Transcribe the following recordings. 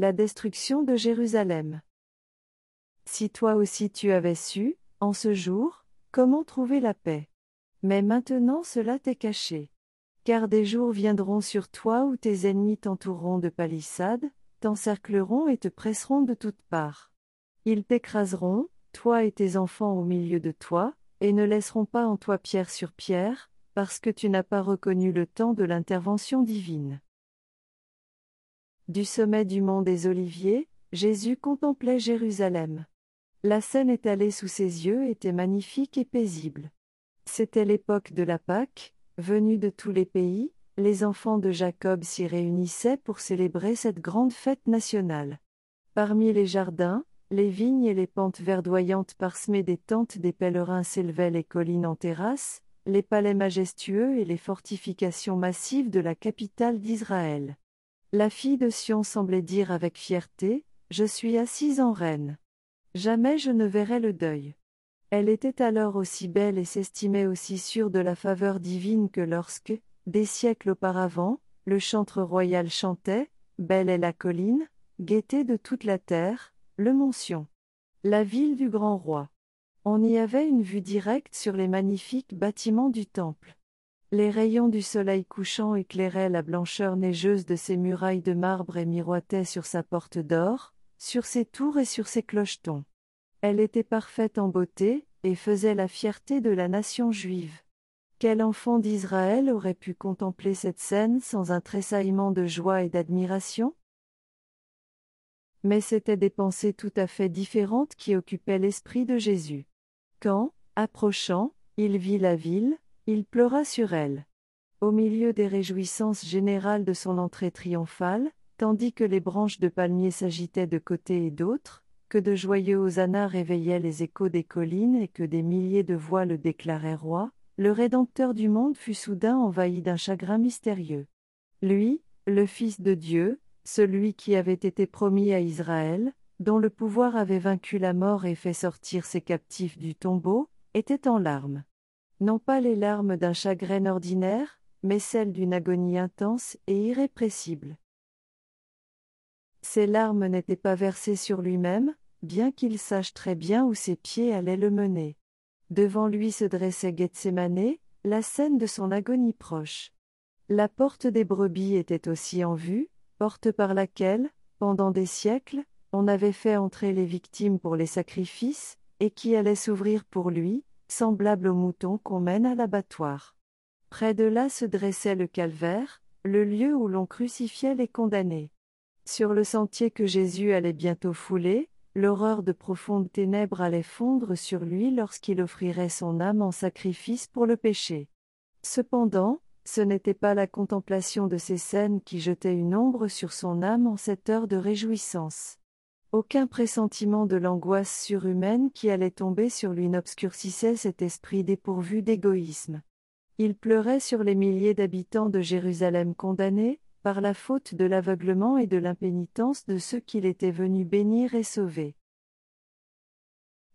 La destruction de Jérusalem. Si toi aussi tu avais su, en ce jour, comment trouver la paix. Mais maintenant cela t'est caché. Car des jours viendront sur toi où tes ennemis t'entoureront de palissades, t'encercleront et te presseront de toutes parts. Ils t'écraseront, toi et tes enfants au milieu de toi, et ne laisseront pas en toi pierre sur pierre, parce que tu n'as pas reconnu le temps de l'intervention divine. Du sommet du mont des Oliviers, Jésus contemplait Jérusalem. La scène étalée sous ses yeux était magnifique et paisible. C'était l'époque de la Pâque, venue de tous les pays, les enfants de Jacob s'y réunissaient pour célébrer cette grande fête nationale. Parmi les jardins, les vignes et les pentes verdoyantes parsemées des tentes des pèlerins s'élevaient les collines en terrasse, les palais majestueux et les fortifications massives de la capitale d'Israël. La fille de Sion semblait dire avec fierté, Je suis assise en reine. Jamais je ne verrai le deuil. Elle était alors aussi belle et s'estimait aussi sûre de la faveur divine que lorsque, des siècles auparavant, le chantre royal chantait, Belle est la colline, gaieté de toute la terre, le Montsion. La ville du grand roi. On y avait une vue directe sur les magnifiques bâtiments du temple. Les rayons du soleil couchant éclairaient la blancheur neigeuse de ses murailles de marbre et miroitaient sur sa porte d'or, sur ses tours et sur ses clochetons. Elle était parfaite en beauté, et faisait la fierté de la nation juive. Quel enfant d'Israël aurait pu contempler cette scène sans un tressaillement de joie et d'admiration? Mais c'étaient des pensées tout à fait différentes qui occupaient l'esprit de Jésus. Quand, approchant, il vit la ville, il pleura sur elle. Au milieu des réjouissances générales de son entrée triomphale, tandis que les branches de palmiers s'agitaient de côté et d'autre, que de joyeux hosannas réveillaient les échos des collines et que des milliers de voix le déclaraient roi, le Rédempteur du monde fut soudain envahi d'un chagrin mystérieux. Lui, le Fils de Dieu, celui qui avait été promis à Israël, dont le pouvoir avait vaincu la mort et fait sortir ses captifs du tombeau, était en larmes. Non pas les larmes d'un chagrin ordinaire, mais celles d'une agonie intense et irrépressible. Ces larmes n'étaient pas versées sur lui-même, bien qu'il sache très bien où ses pieds allaient le mener. Devant lui se dressait Gethsemane, la scène de son agonie proche. La porte des brebis était aussi en vue, porte par laquelle, pendant des siècles, on avait fait entrer les victimes pour les sacrifices, et qui allait s'ouvrir pour lui, semblable au mouton qu'on mène à l'abattoir. Près de là se dressait le calvaire, le lieu où l'on crucifiait les condamnés. Sur le sentier que Jésus allait bientôt fouler, l'horreur de profondes ténèbres allait fondre sur lui lorsqu'il offrirait son âme en sacrifice pour le péché. Cependant, ce n'était pas la contemplation de ces scènes qui jetait une ombre sur son âme en cette heure de réjouissance. Aucun pressentiment de l'angoisse surhumaine qui allait tomber sur lui n'obscurcissait cet esprit dépourvu d'égoïsme. Il pleurait sur les milliers d'habitants de Jérusalem condamnés, par la faute de l'aveuglement et de l'impénitence de ceux qu'il était venu bénir et sauver.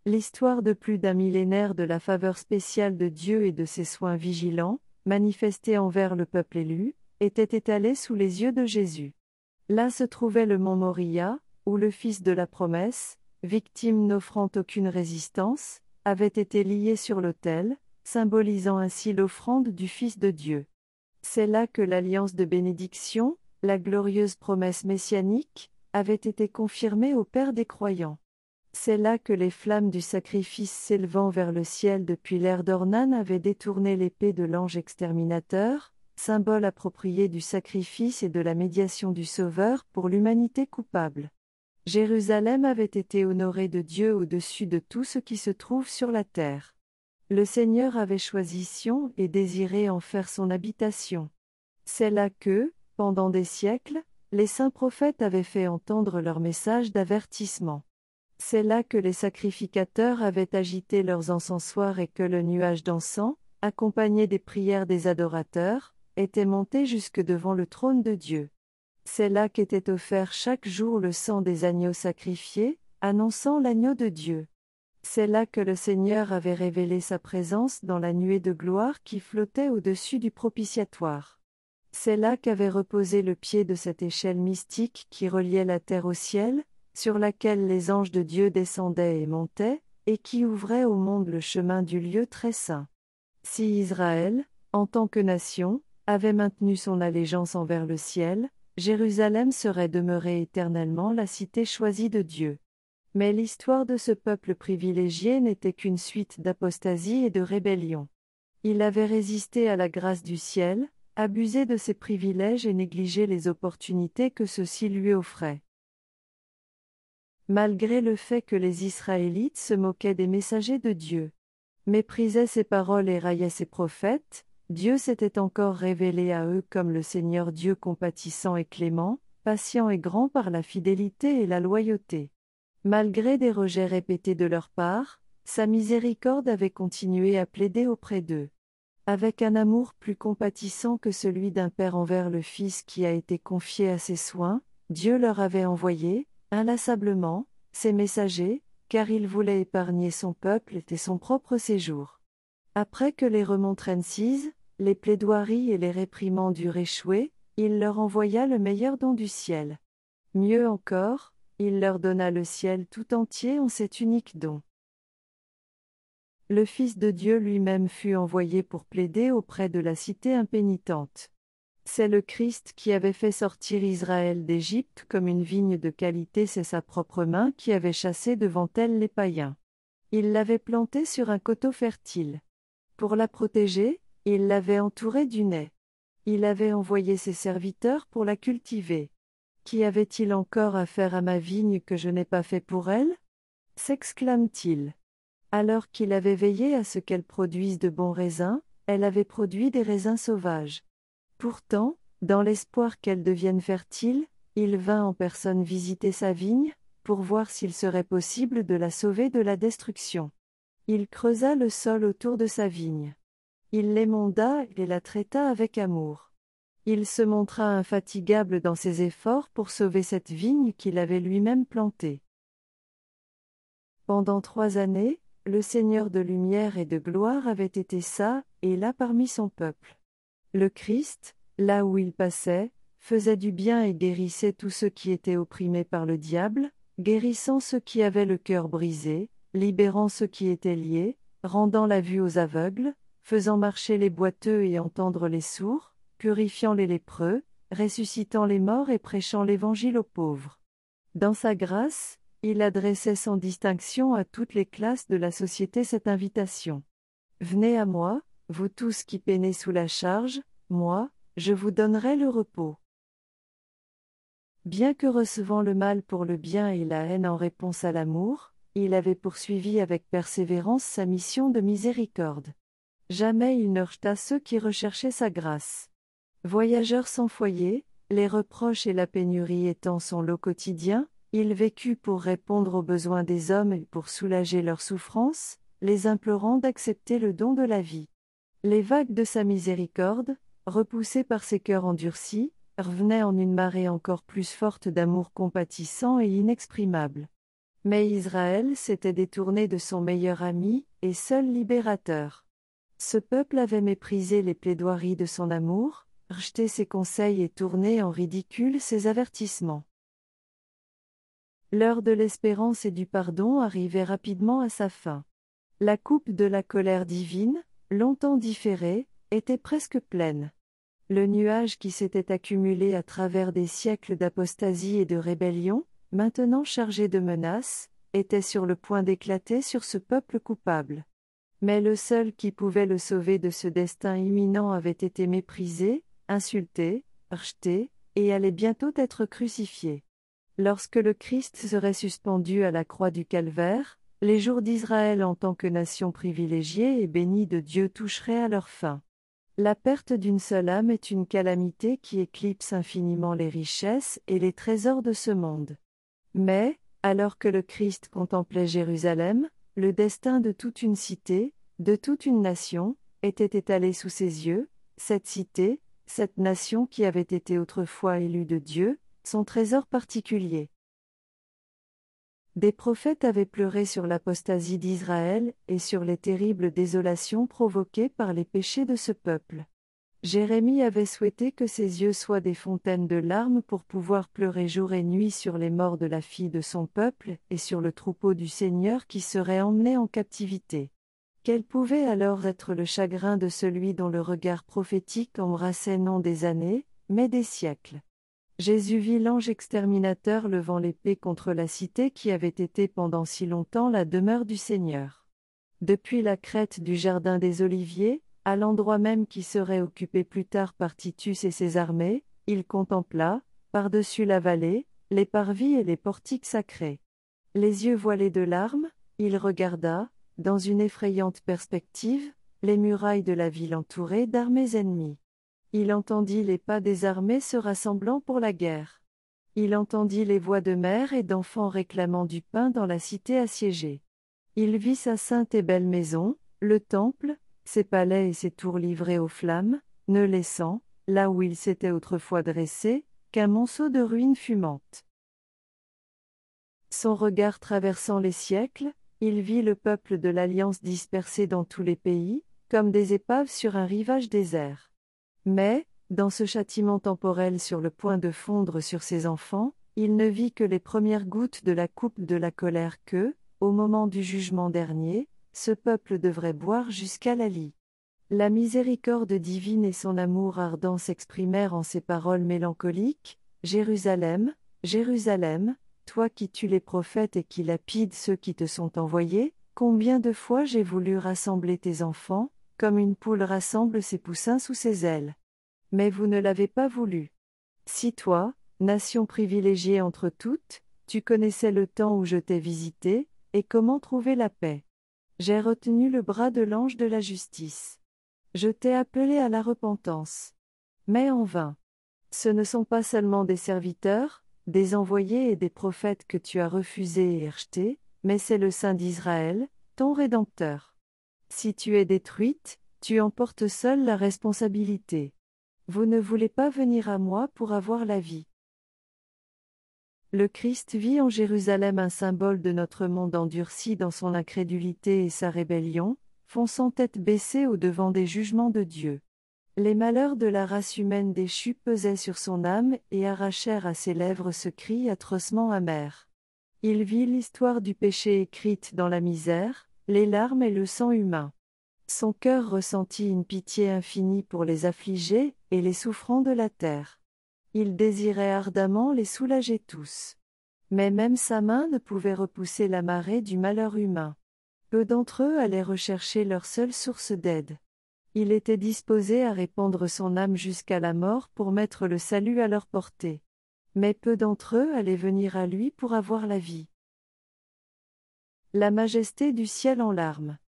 L'histoire de plus d'un millénaire de la faveur spéciale de Dieu et de ses soins vigilants, manifesté envers le peuple élu, était étalé sous les yeux de Jésus. Là se trouvait le mont Moria, où le Fils de la promesse, victime n'offrant aucune résistance, avait été lié sur l'autel, symbolisant ainsi l'offrande du Fils de Dieu. C'est là que l'alliance de bénédiction, la glorieuse promesse messianique, avait été confirmée au Père des croyants. C'est là que les flammes du sacrifice s'élevant vers le ciel depuis l'ère d'Ornan avaient détourné l'épée de l'ange exterminateur, symbole approprié du sacrifice et de la médiation du Sauveur pour l'humanité coupable. Jérusalem avait été honorée de Dieu au-dessus de tout ce qui se trouve sur la terre. Le Seigneur avait choisi Sion et désiré en faire son habitation. C'est là que, pendant des siècles, les saints prophètes avaient fait entendre leur message d'avertissement. C'est là que les sacrificateurs avaient agité leurs encensoirs et que le nuage d'encens, accompagné des prières des adorateurs, était monté jusque devant le trône de Dieu. C'est là qu'était offert chaque jour le sang des agneaux sacrifiés, annonçant l'agneau de Dieu. C'est là que le Seigneur avait révélé sa présence dans la nuée de gloire qui flottait au-dessus du propitiatoire. C'est là qu'avait reposé le pied de cette échelle mystique qui reliait la terre au ciel, sur laquelle les anges de Dieu descendaient et montaient, et qui ouvrait au monde le chemin du lieu très saint. Si Israël, en tant que nation, avait maintenu son allégeance envers le ciel, Jérusalem serait demeurée éternellement la cité choisie de Dieu. Mais l'histoire de ce peuple privilégié n'était qu'une suite d'apostasie et de rébellion. Il avait résisté à la grâce du ciel, abusé de ses privilèges et négligé les opportunités que ceux-ci lui offraient. Malgré le fait que les Israélites se moquaient des messagers de Dieu, méprisaient ses paroles et raillaient ses prophètes, Dieu s'était encore révélé à eux comme le Seigneur Dieu compatissant et clément, patient et grand par la fidélité et la loyauté. Malgré des rejets répétés de leur part, sa miséricorde avait continué à plaider auprès d'eux. Avec un amour plus compatissant que celui d'un père envers le Fils qui a été confié à ses soins, Dieu leur avait envoyé, inlassablement, ses messagers, car il voulait épargner son peuple et son propre séjour. Après que les remontrances, les plaidoiries et les réprimandes eurent échoué, il leur envoya le meilleur don du ciel. Mieux encore, il leur donna le ciel tout entier en cet unique don. Le Fils de Dieu lui-même fut envoyé pour plaider auprès de la cité impénitente. C'est le Christ qui avait fait sortir Israël d'Égypte comme une vigne de qualité, c'est sa propre main qui avait chassé devant elle les païens. Il l'avait plantée sur un coteau fertile. Pour la protéger, il l'avait entourée du nez. Il avait envoyé ses serviteurs pour la cultiver. Qui avait-il encore à faire à ma vigne que je n'ai pas fait pour elle? s'exclame-t-il. Alors qu'il avait veillé à ce qu'elle produise de bons raisins, elle avait produit des raisins sauvages. Pourtant, dans l'espoir qu'elle devienne fertile, il vint en personne visiter sa vigne, pour voir s'il serait possible de la sauver de la destruction. Il creusa le sol autour de sa vigne. Il l'émonda et la traita avec amour. Il se montra infatigable dans ses efforts pour sauver cette vigne qu'il avait lui-même plantée. Pendant trois années, le Seigneur de lumière et de gloire avait été ça, et là parmi son peuple. Le Christ, là où il passait, faisait du bien et guérissait tous ceux qui étaient opprimés par le diable, guérissant ceux qui avaient le cœur brisé, libérant ceux qui étaient liés, rendant la vue aux aveugles, faisant marcher les boiteux et entendre les sourds, purifiant les lépreux, ressuscitant les morts et prêchant l'Évangile aux pauvres. Dans sa grâce, il adressait sans distinction à toutes les classes de la société cette invitation. Venez à moi, vous tous qui peinez sous la charge, moi, je vous donnerai le repos. Bien que recevant le mal pour le bien et la haine en réponse à l'amour, il avait poursuivi avec persévérance sa mission de miséricorde. Jamais il ne rejeta ceux qui recherchaient sa grâce. Voyageur sans foyer, les reproches et la pénurie étant son lot quotidien, il vécut pour répondre aux besoins des hommes et pour soulager leurs souffrances, les implorant d'accepter le don de la vie. Les vagues de sa miséricorde, repoussées par ses cœurs endurcis, revenaient en une marée encore plus forte d'amour compatissant et inexprimable. Mais Israël s'était détourné de son meilleur ami, et seul libérateur. Ce peuple avait méprisé les plaidoiries de son amour, rejeté ses conseils et tourné en ridicule ses avertissements. L'heure de l'espérance et du pardon arrivait rapidement à sa fin. La coupe de la colère divine, longtemps différée, était presque pleine. Le nuage qui s'était accumulé à travers des siècles d'apostasie et de rébellion, maintenant chargé de menaces, était sur le point d'éclater sur ce peuple coupable. Mais le seul qui pouvait le sauver de ce destin imminent avait été méprisé, insulté, rejeté, et allait bientôt être crucifié. Lorsque le Christ serait suspendu à la croix du calvaire, les jours d'Israël en tant que nation privilégiée et bénie de Dieu toucheraient à leur fin. La perte d'une seule âme est une calamité qui éclipse infiniment les richesses et les trésors de ce monde. Mais, alors que le Christ contemplait Jérusalem, le destin de toute une cité, de toute une nation, était étalé sous ses yeux, cette cité, cette nation qui avait été autrefois élue de Dieu, son trésor particulier. Des prophètes avaient pleuré sur l'apostasie d'Israël et sur les terribles désolations provoquées par les péchés de ce peuple. Jérémie avait souhaité que ses yeux soient des fontaines de larmes pour pouvoir pleurer jour et nuit sur les morts de la fille de son peuple et sur le troupeau du Seigneur qui serait emmené en captivité. Quel pouvait alors être le chagrin de celui dont le regard prophétique embrassait non des années, mais des siècles. Jésus vit l'ange exterminateur levant l'épée contre la cité qui avait été pendant si longtemps la demeure du Seigneur. Depuis la crête du jardin des Oliviers, à l'endroit même qui serait occupé plus tard par Titus et ses armées, il contempla, par-dessus la vallée, les parvis et les portiques sacrés. Les yeux voilés de larmes, il regarda, dans une effrayante perspective, les murailles de la ville entourées d'armées ennemies. Il entendit les pas des armées se rassemblant pour la guerre. Il entendit les voix de mères et d'enfants réclamant du pain dans la cité assiégée. Il vit sa sainte et belle maison, le temple, ses palais et ses tours livrés aux flammes, ne laissant, là où il s'était autrefois dressé, qu'un monceau de ruines fumantes. Son regard traversant les siècles, il vit le peuple de l'Alliance dispersé dans tous les pays, comme des épaves sur un rivage désert. Mais, dans ce châtiment temporel sur le point de fondre sur ses enfants, il ne vit que les premières gouttes de la coupe de la colère que, au moment du jugement dernier, ce peuple devrait boire jusqu'à la lie. La miséricorde divine et son amour ardent s'exprimèrent en ces paroles mélancoliques Jérusalem, Jérusalem, toi qui tues les prophètes et qui lapides ceux qui te sont envoyés, combien de fois j'ai voulu rassembler tes enfants, comme une poule rassemble ses poussins sous ses ailes. Mais vous ne l'avez pas voulu. Si toi, nation privilégiée entre toutes, tu connaissais le temps où je t'ai visité, et comment trouver la paix? J'ai retenu le bras de l'ange de la justice. Je t'ai appelé à la repentance. Mais en vain. Ce ne sont pas seulement des serviteurs, des envoyés et des prophètes que tu as refusés et rejetés, mais c'est le Saint d'Israël, ton Rédempteur. Si tu es détruite, tu emportes seul la responsabilité. Vous ne voulez pas venir à moi pour avoir la vie. Le Christ vit en Jérusalem un symbole de notre monde endurci dans son incrédulité et sa rébellion, fonçant tête baissée au devant des jugements de Dieu. Les malheurs de la race humaine déchue pesaient sur son âme et arrachèrent à ses lèvres ce cri atrocement amer. Il vit l'histoire du péché écrite dans la misère, les larmes et le sang humain. Son cœur ressentit une pitié infinie pour les affligés et les souffrants de la terre. Il désirait ardemment les soulager tous. Mais même sa main ne pouvait repousser la marée du malheur humain. Peu d'entre eux allaient rechercher leur seule source d'aide. Il était disposé à répandre son âme jusqu'à la mort pour mettre le salut à leur portée. Mais peu d'entre eux allaient venir à lui pour avoir la vie. La majesté du ciel en larmes.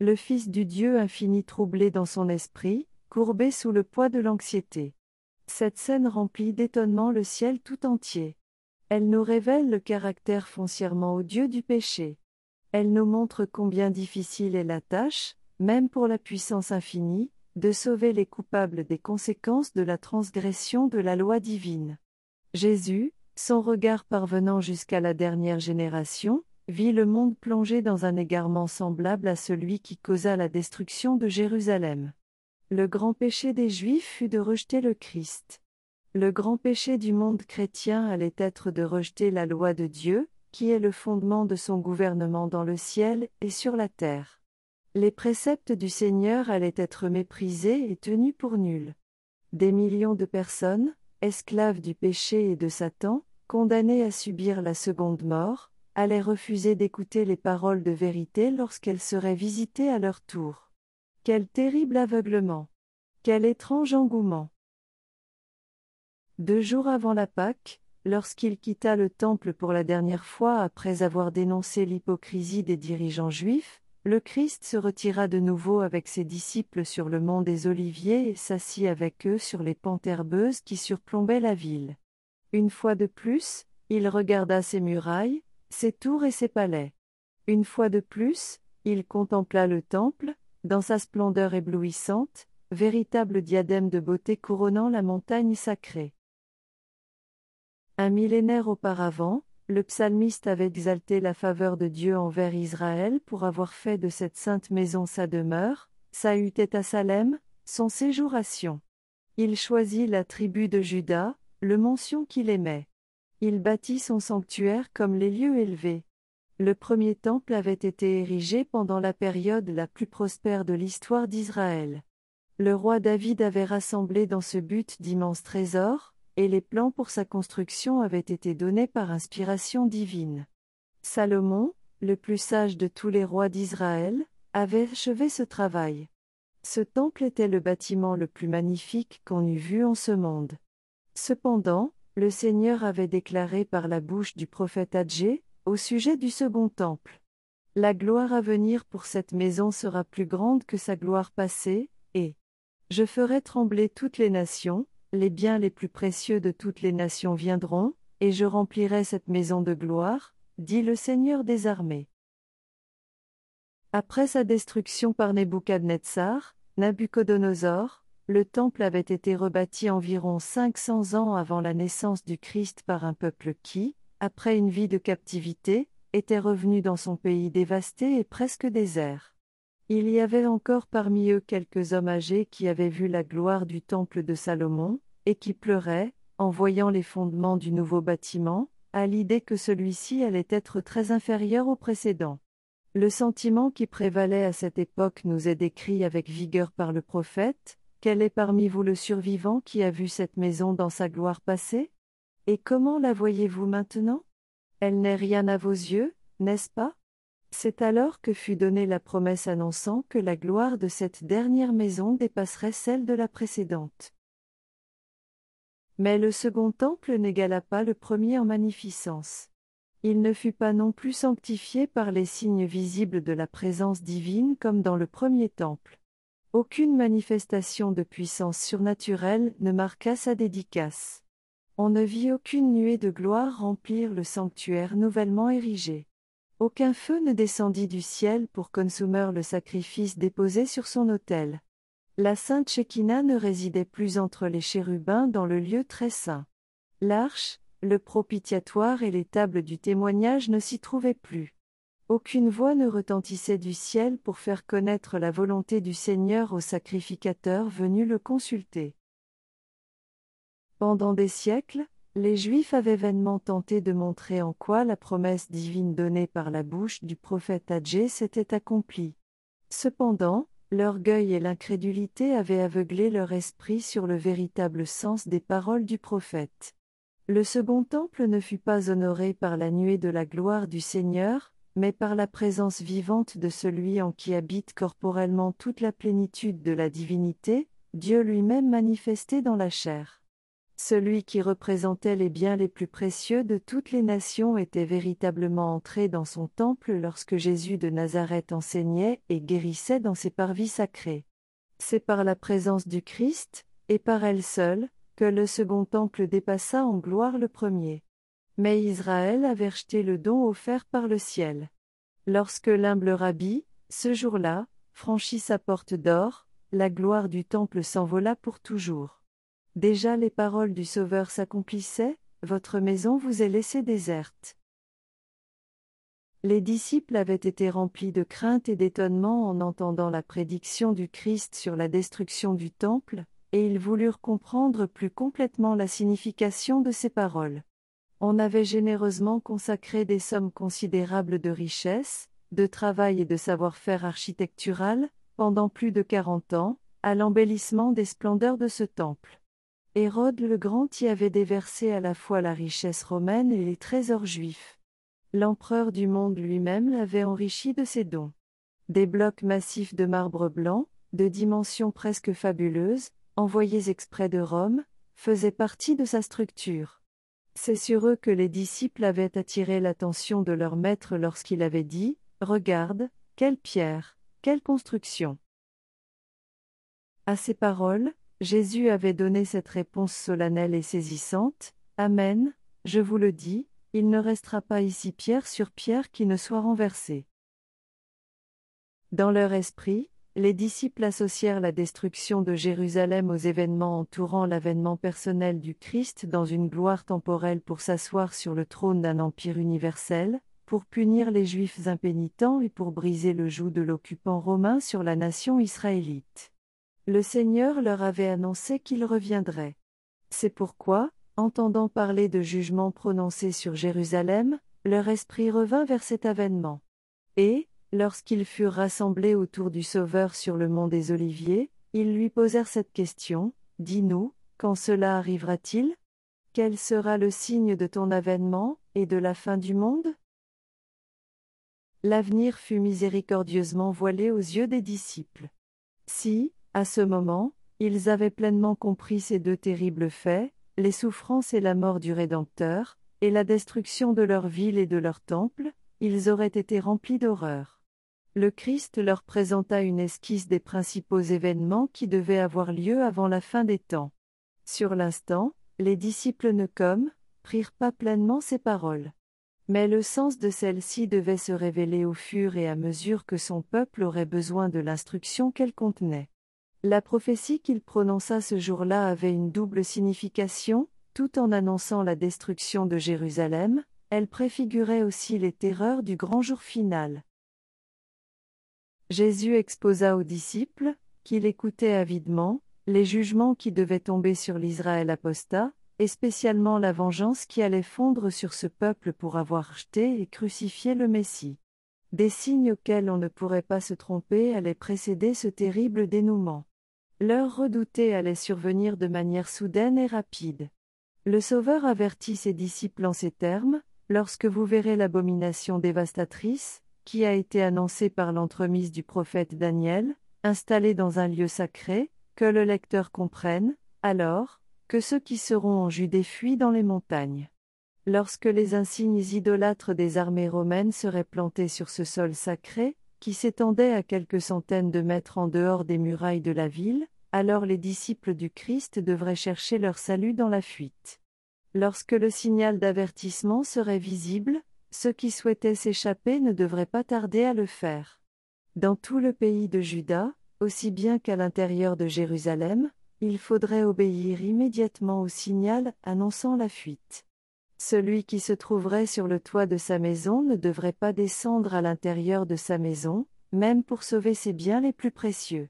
Le Fils du Dieu infini troublé dans son esprit, courbé sous le poids de l'anxiété. Cette scène remplit d'étonnement le ciel tout entier. Elle nous révèle le caractère foncièrement odieux du péché. Elle nous montre combien difficile est la tâche, même pour la puissance infinie, de sauver les coupables des conséquences de la transgression de la loi divine. Jésus, son regard parvenant jusqu'à la dernière génération, vit le monde plongé dans un égarement semblable à celui qui causa la destruction de Jérusalem. Le grand péché des Juifs fut de rejeter le Christ. Le grand péché du monde chrétien allait être de rejeter la loi de Dieu, qui est le fondement de son gouvernement dans le ciel et sur la terre. Les préceptes du Seigneur allaient être méprisés et tenus pour nuls. Des millions de personnes, esclaves du péché et de Satan, condamnées à subir la seconde mort, allaient refuser d'écouter les paroles de vérité lorsqu'elles seraient visitées à leur tour. Quel terrible aveuglement. Quel étrange engouement. Deux jours avant la Pâque, lorsqu'il quitta le temple pour la dernière fois après avoir dénoncé l'hypocrisie des dirigeants juifs, le Christ se retira de nouveau avec ses disciples sur le mont des Oliviers et s'assit avec eux sur les pentes herbeuses qui surplombaient la ville. Une fois de plus, il regarda ses murailles, ses tours et ses palais. Une fois de plus, il contempla le temple, dans sa splendeur éblouissante, véritable diadème de beauté couronnant la montagne sacrée. Un millénaire auparavant, le psalmiste avait exalté la faveur de Dieu envers Israël pour avoir fait de cette sainte maison sa demeure, sa hutte à Salem, son séjour à Sion. Il choisit la tribu de Juda, le mention qu'il aimait. Il bâtit son sanctuaire comme les lieux élevés. Le premier temple avait été érigé pendant la période la plus prospère de l'histoire d'Israël. Le roi David avait rassemblé dans ce but d'immenses trésors, et les plans pour sa construction avaient été donnés par inspiration divine. Salomon, le plus sage de tous les rois d'Israël, avait achevé ce travail. Ce temple était le bâtiment le plus magnifique qu'on eût vu en ce monde. Cependant, le Seigneur avait déclaré par la bouche du prophète Adjé, au sujet du second temple. La gloire à venir pour cette maison sera plus grande que sa gloire passée, et je ferai trembler toutes les nations, les biens les plus précieux de toutes les nations viendront, et je remplirai cette maison de gloire, dit le Seigneur des armées. Après sa destruction par Nebuchadnezzar, Nabuchodonosor, le temple avait été rebâti environ 500 ans avant la naissance du Christ par un peuple qui, après une vie de captivité, était revenu dans son pays dévasté et presque désert. Il y avait encore parmi eux quelques hommes âgés qui avaient vu la gloire du temple de Salomon, et qui pleuraient, en voyant les fondements du nouveau bâtiment, à l'idée que celui-ci allait être très inférieur au précédent. Le sentiment qui prévalait à cette époque nous est décrit avec vigueur par le prophète, Quel est parmi vous le survivant qui a vu cette maison dans sa gloire passée Et comment la voyez-vous maintenant? Elle n'est rien à vos yeux, n'est-ce pas? C'est alors que fut donnée la promesse annonçant que la gloire de cette dernière maison dépasserait celle de la précédente. Mais le second temple n'égala pas le premier en magnificence. Il ne fut pas non plus sanctifié par les signes visibles de la présence divine comme dans le premier temple. Aucune manifestation de puissance surnaturelle ne marqua sa dédicace. On ne vit aucune nuée de gloire remplir le sanctuaire nouvellement érigé. Aucun feu ne descendit du ciel pour consumer le sacrifice déposé sur son autel. La sainte Shekinah ne résidait plus entre les chérubins dans le lieu très saint. L'arche, le propitiatoire et les tables du témoignage ne s'y trouvaient plus. Aucune voix ne retentissait du ciel pour faire connaître la volonté du Seigneur au sacrificateur venu le consulter. Pendant des siècles, les Juifs avaient vainement tenté de montrer en quoi la promesse divine donnée par la bouche du prophète Adjé s'était accomplie. Cependant, l'orgueil et l'incrédulité avaient aveuglé leur esprit sur le véritable sens des paroles du prophète. Le second temple ne fut pas honoré par la nuée de la gloire du Seigneur, mais par la présence vivante de celui en qui habite corporellement toute la plénitude de la divinité, Dieu lui-même manifesté dans la chair. Celui qui représentait les biens les plus précieux de toutes les nations était véritablement entré dans son temple lorsque Jésus de Nazareth enseignait et guérissait dans ses parvis sacrés. C'est par la présence du Christ, et par elle seule, que le second temple dépassa en gloire le premier. Mais Israël avait rejeté le don offert par le ciel. Lorsque l'humble rabbi, ce jour-là, franchit sa porte d'or, la gloire du temple s'envola pour toujours. Déjà les paroles du Sauveur s'accomplissaient, votre maison vous est laissée déserte. Les disciples avaient été remplis de crainte et d'étonnement en entendant la prédiction du Christ sur la destruction du temple, et ils voulurent comprendre plus complètement la signification de ces paroles. On avait généreusement consacré des sommes considérables de richesse, de travail et de savoir-faire architectural, pendant plus de quarante ans, à l'embellissement des splendeurs de ce temple. Hérode le Grand y avait déversé à la fois la richesse romaine et les trésors juifs. L'empereur du monde lui-même l'avait enrichi de ses dons. Des blocs massifs de marbre blanc, de dimensions presque fabuleuses, envoyés exprès de Rome, faisaient partie de sa structure. C'est sur eux que les disciples avaient attiré l'attention de leur maître lorsqu'il avait dit Regarde, quelle pierre, quelle construction. À ces paroles, Jésus avait donné cette réponse solennelle et saisissante, Amen, je vous le dis, il ne restera pas ici pierre sur pierre qui ne soit renversée. Dans leur esprit, les disciples associèrent la destruction de Jérusalem aux événements entourant l'avènement personnel du Christ dans une gloire temporelle pour s'asseoir sur le trône d'un empire universel, pour punir les Juifs impénitents et pour briser le joug de l'occupant romain sur la nation israélite. Le Seigneur leur avait annoncé qu'il reviendrait. C'est pourquoi, entendant parler de jugements prononcés sur Jérusalem, leur esprit revint vers cet avènement. Et, lorsqu'ils furent rassemblés autour du Sauveur sur le mont des Oliviers, ils lui posèrent cette question, Dis-nous, quand cela arrivera-t-il? Quel sera le signe de ton avènement, et de la fin du monde? L'avenir fut miséricordieusement voilé aux yeux des disciples. Si, à ce moment, ils avaient pleinement compris ces deux terribles faits, les souffrances et la mort du Rédempteur, et la destruction de leur ville et de leur temple, ils auraient été remplis d'horreur. Le Christ leur présenta une esquisse des principaux événements qui devaient avoir lieu avant la fin des temps. Sur l'instant, les disciples ne comme, prirent pas pleinement ces paroles. Mais le sens de celles-ci devait se révéler au fur et à mesure que son peuple aurait besoin de l'instruction qu'elles contenaient. La prophétie qu'il prononça ce jour-là avait une double signification, tout en annonçant la destruction de Jérusalem, elle préfigurait aussi les terreurs du grand jour final. Jésus exposa aux disciples, qui l'écoutaient avidement, les jugements qui devaient tomber sur l'Israël apostat, et spécialement la vengeance qui allait fondre sur ce peuple pour avoir jeté et crucifié le Messie. Des signes auxquels on ne pourrait pas se tromper allaient précéder ce terrible dénouement. L'heure redoutée allait survenir de manière soudaine et rapide. Le Sauveur avertit ses disciples en ces termes, Lorsque vous verrez l'abomination dévastatrice, qui a été annoncée par l'entremise du prophète Daniel, installée dans un lieu sacré, que le lecteur comprenne, alors, que ceux qui seront en Judée fuient dans les montagnes. Lorsque les insignes idolâtres des armées romaines seraient plantés sur ce sol sacré, qui s'étendait à quelques centaines de mètres en dehors des murailles de la ville, alors les disciples du Christ devraient chercher leur salut dans la fuite. Lorsque le signal d'avertissement serait visible, ceux qui souhaitaient s'échapper ne devraient pas tarder à le faire. Dans tout le pays de Juda, aussi bien qu'à l'intérieur de Jérusalem, il faudrait obéir immédiatement au signal annonçant la fuite. Celui qui se trouverait sur le toit de sa maison ne devrait pas descendre à l'intérieur de sa maison, même pour sauver ses biens les plus précieux.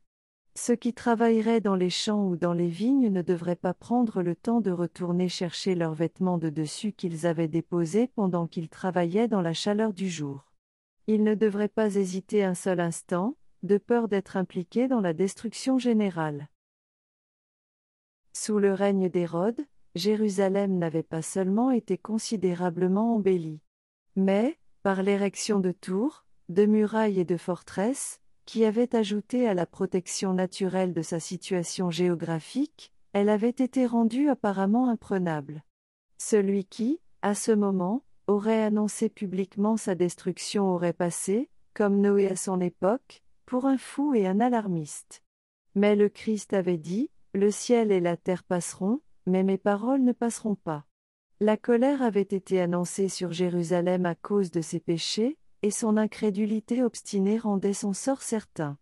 Ceux qui travailleraient dans les champs ou dans les vignes ne devraient pas prendre le temps de retourner chercher leurs vêtements de dessus qu'ils avaient déposés pendant qu'ils travaillaient dans la chaleur du jour. Ils ne devraient pas hésiter un seul instant, de peur d'être impliqués dans la destruction générale. Sous le règne d'Hérode, Jérusalem n'avait pas seulement été considérablement embellie. Mais, par l'érection de tours, de murailles et de forteresses, qui avait ajouté à la protection naturelle de sa situation géographique, elle avait été rendue apparemment imprenable. Celui qui, à ce moment, aurait annoncé publiquement sa destruction aurait passé, comme Noé à son époque, pour un fou et un alarmiste. Mais le Christ avait dit, Le ciel et la terre passeront, mais mes paroles ne passeront pas. La colère avait été annoncée sur Jérusalem à cause de ses péchés, et son incrédulité obstinée rendait son sort certain.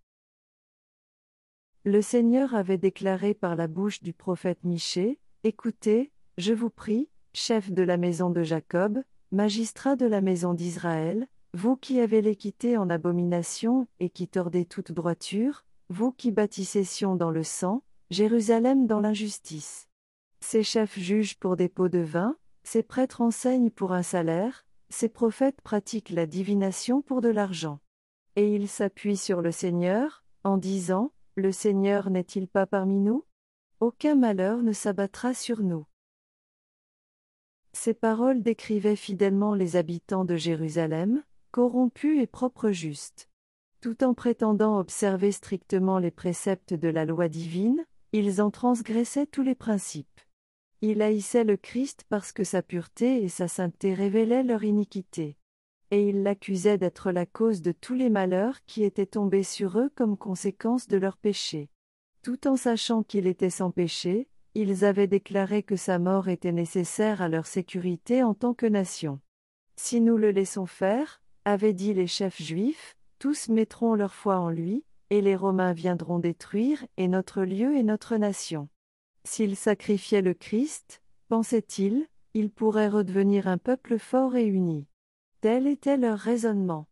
Le Seigneur avait déclaré par la bouche du prophète Michée, Écoutez, je vous prie, chef de la maison de Jacob, magistrat de la maison d'Israël, vous qui avez l'équité en abomination et qui tordez toute droiture, vous qui bâtissez Sion dans le sang, Jérusalem dans l'injustice. Ces chefs jugent pour des pots de vin, ces prêtres enseignent pour un salaire, ces prophètes pratiquent la divination pour de l'argent. Et ils s'appuient sur le Seigneur, en disant, Le Seigneur n'est-il pas parmi nous? Aucun malheur ne s'abattra sur nous. Ces paroles décrivaient fidèlement les habitants de Jérusalem, corrompus et propres justes. Tout en prétendant observer strictement les préceptes de la loi divine, ils en transgressaient tous les principes. Il haïssait le Christ parce que sa pureté et sa sainteté révélaient leur iniquité. Et il l'accusait d'être la cause de tous les malheurs qui étaient tombés sur eux comme conséquence de leurs péchés. Tout en sachant qu'il était sans péché, ils avaient déclaré que sa mort était nécessaire à leur sécurité en tant que nation. Si nous le laissons faire, avaient dit les chefs juifs, tous mettront leur foi en lui, et les Romains viendront détruire et notre lieu et notre nation. S'il sacrifiait le Christ, pensait-il, il pourrait redevenir un peuple fort et uni. Tel était leur raisonnement.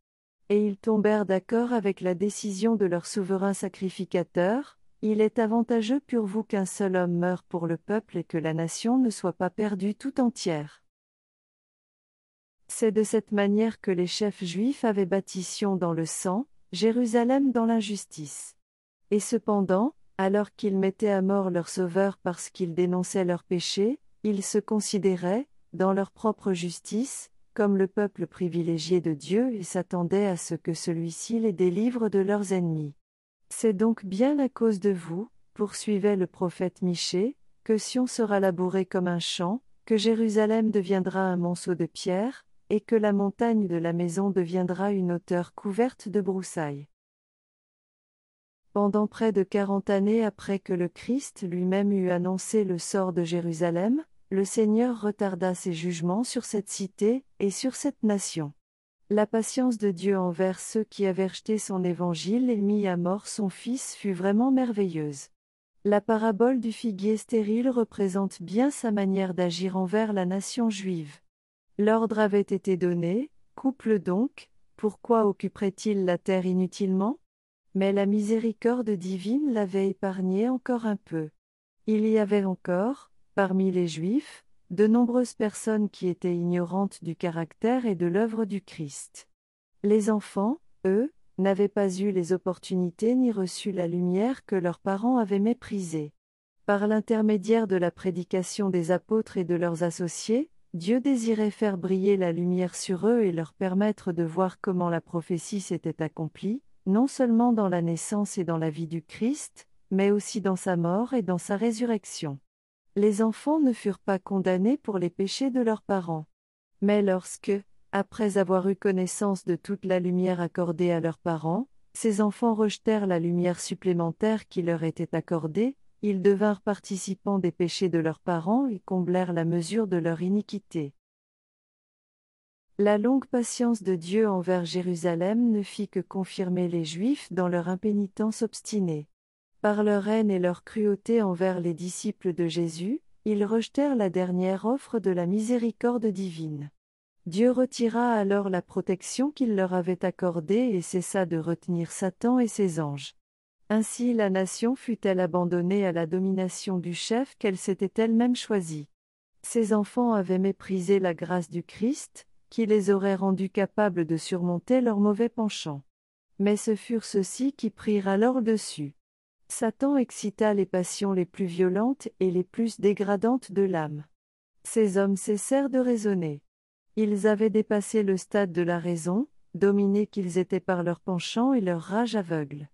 Et ils tombèrent d'accord avec la décision de leur souverain sacrificateur, Il est avantageux pour vous qu'un seul homme meure pour le peuple et que la nation ne soit pas perdue tout entière. C'est de cette manière que les chefs juifs avaient bâti Sion dans le sang, Jérusalem dans l'injustice. Et cependant, alors qu'ils mettaient à mort leur Sauveur parce qu'ils dénonçaient leurs péchés, ils se considéraient, dans leur propre justice, comme le peuple privilégié de Dieu et s'attendaient à ce que celui-ci les délivre de leurs ennemis. C'est donc bien à cause de vous, poursuivait le prophète Michée, que Sion sera labouré comme un champ, que Jérusalem deviendra un monceau de pierre, et que la montagne de la maison deviendra une hauteur couverte de broussailles. Pendant près de quarante années après que le Christ lui-même eut annoncé le sort de Jérusalem, le Seigneur retarda ses jugements sur cette cité et sur cette nation. La patience de Dieu envers ceux qui avaient rejeté son évangile et mis à mort son Fils fut vraiment merveilleuse. La parabole du figuier stérile représente bien sa manière d'agir envers la nation juive. L'ordre avait été donné, couple donc, pourquoi occuperait-il la terre inutilement? Mais la miséricorde divine l'avait épargné encore un peu. Il y avait encore, parmi les Juifs, de nombreuses personnes qui étaient ignorantes du caractère et de l'œuvre du Christ. Les enfants, eux, n'avaient pas eu les opportunités ni reçu la lumière que leurs parents avaient méprisée. Par l'intermédiaire de la prédication des apôtres et de leurs associés, Dieu désirait faire briller la lumière sur eux et leur permettre de voir comment la prophétie s'était accomplie, non seulement dans la naissance et dans la vie du Christ, mais aussi dans sa mort et dans sa résurrection. Les enfants ne furent pas condamnés pour les péchés de leurs parents. Mais lorsque, après avoir eu connaissance de toute la lumière accordée à leurs parents, ces enfants rejetèrent la lumière supplémentaire qui leur était accordée, ils devinrent participants des péchés de leurs parents et comblèrent la mesure de leur iniquité. La longue patience de Dieu envers Jérusalem ne fit que confirmer les Juifs dans leur impénitence obstinée. Par leur haine et leur cruauté envers les disciples de Jésus, ils rejetèrent la dernière offre de la miséricorde divine. Dieu retira alors la protection qu'il leur avait accordée et cessa de retenir Satan et ses anges. Ainsi la nation fut-elle abandonnée à la domination du chef qu'elle s'était elle-même choisi. Ses enfants avaient méprisé la grâce du Christ, qui les aurait rendus capables de surmonter leurs mauvais penchants. Mais ce furent ceux-ci qui prirent alors dessus. Satan excita les passions les plus violentes et les plus dégradantes de l'âme. Ces hommes cessèrent de raisonner. Ils avaient dépassé le stade de la raison, dominés qu'ils étaient par leur penchant et leur rage aveugle.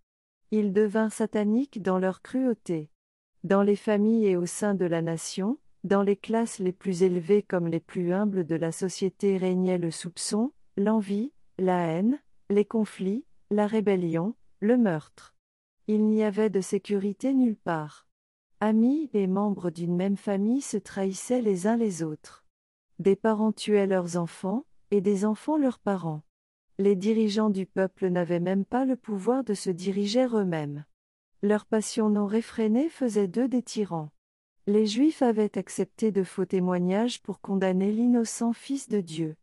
Ils devinrent sataniques dans leur cruauté. Dans les familles et au sein de la nation, dans les classes les plus élevées comme les plus humbles de la société régnait le soupçon, l'envie, la haine, les conflits, la rébellion, le meurtre. Il n'y avait de sécurité nulle part. Amis et membres d'une même famille se trahissaient les uns les autres. Des parents tuaient leurs enfants, et des enfants leurs parents les dirigeants du peuple n'avaient même pas le pouvoir de se diriger eux-mêmes. Leur passion non réfrénée faisait d'eux des tyrans. Les Juifs avaient accepté de faux témoignages pour condamner l'innocent Fils de Dieu.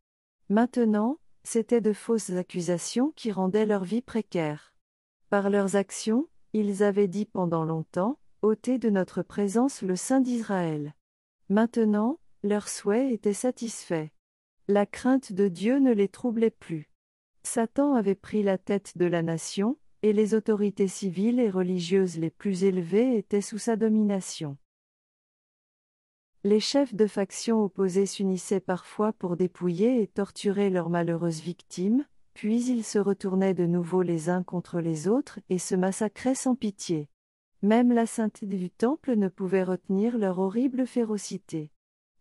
Maintenant, c'étaient de fausses accusations qui rendaient leur vie précaire. Par leurs actions, ils avaient dit pendant longtemps, ôtez de notre présence le Saint d'Israël. Maintenant, leur souhait était satisfait. La crainte de Dieu ne les troublait plus. Satan avait pris la tête de la nation, et les autorités civiles et religieuses les plus élevées étaient sous sa domination. Les chefs de factions opposées s'unissaient parfois pour dépouiller et torturer leurs malheureuses victimes, puis ils se retournaient de nouveau les uns contre les autres et se massacraient sans pitié. Même la sainteté du temple ne pouvait retenir leur horrible férocité.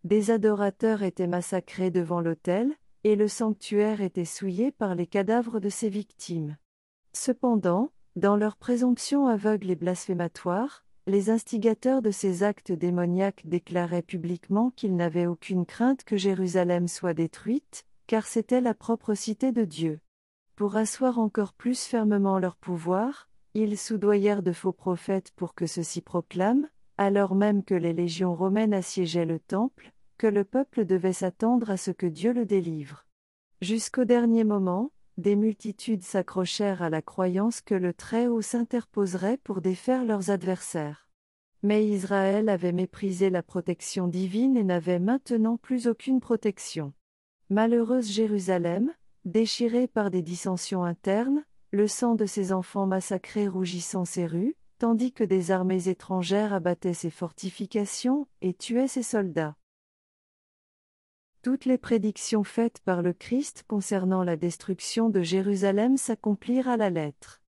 Des adorateurs étaient massacrés devant l'autel, et le sanctuaire était souillé par les cadavres de ses victimes. Cependant, dans leur présomption aveugle et blasphématoire, les instigateurs de ces actes démoniaques déclaraient publiquement qu'ils n'avaient aucune crainte que Jérusalem soit détruite, car c'était la propre cité de Dieu. Pour asseoir encore plus fermement leur pouvoir, ils soudoyèrent de faux prophètes pour que ceux-ci proclament, alors même que les légions romaines assiégeaient le temple, que le peuple devait s'attendre à ce que Dieu le délivre. Jusqu'au dernier moment, des multitudes s'accrochèrent à la croyance que le Très-Haut s'interposerait pour défaire leurs adversaires. Mais Israël avait méprisé la protection divine et n'avait maintenant plus aucune protection. Malheureuse Jérusalem, déchirée par des dissensions internes, le sang de ses enfants massacrés rougissant ses rues, tandis que des armées étrangères abattaient ses fortifications et tuaient ses soldats. Toutes les prédictions faites par le Christ concernant la destruction de Jérusalem s'accomplirent à la lettre.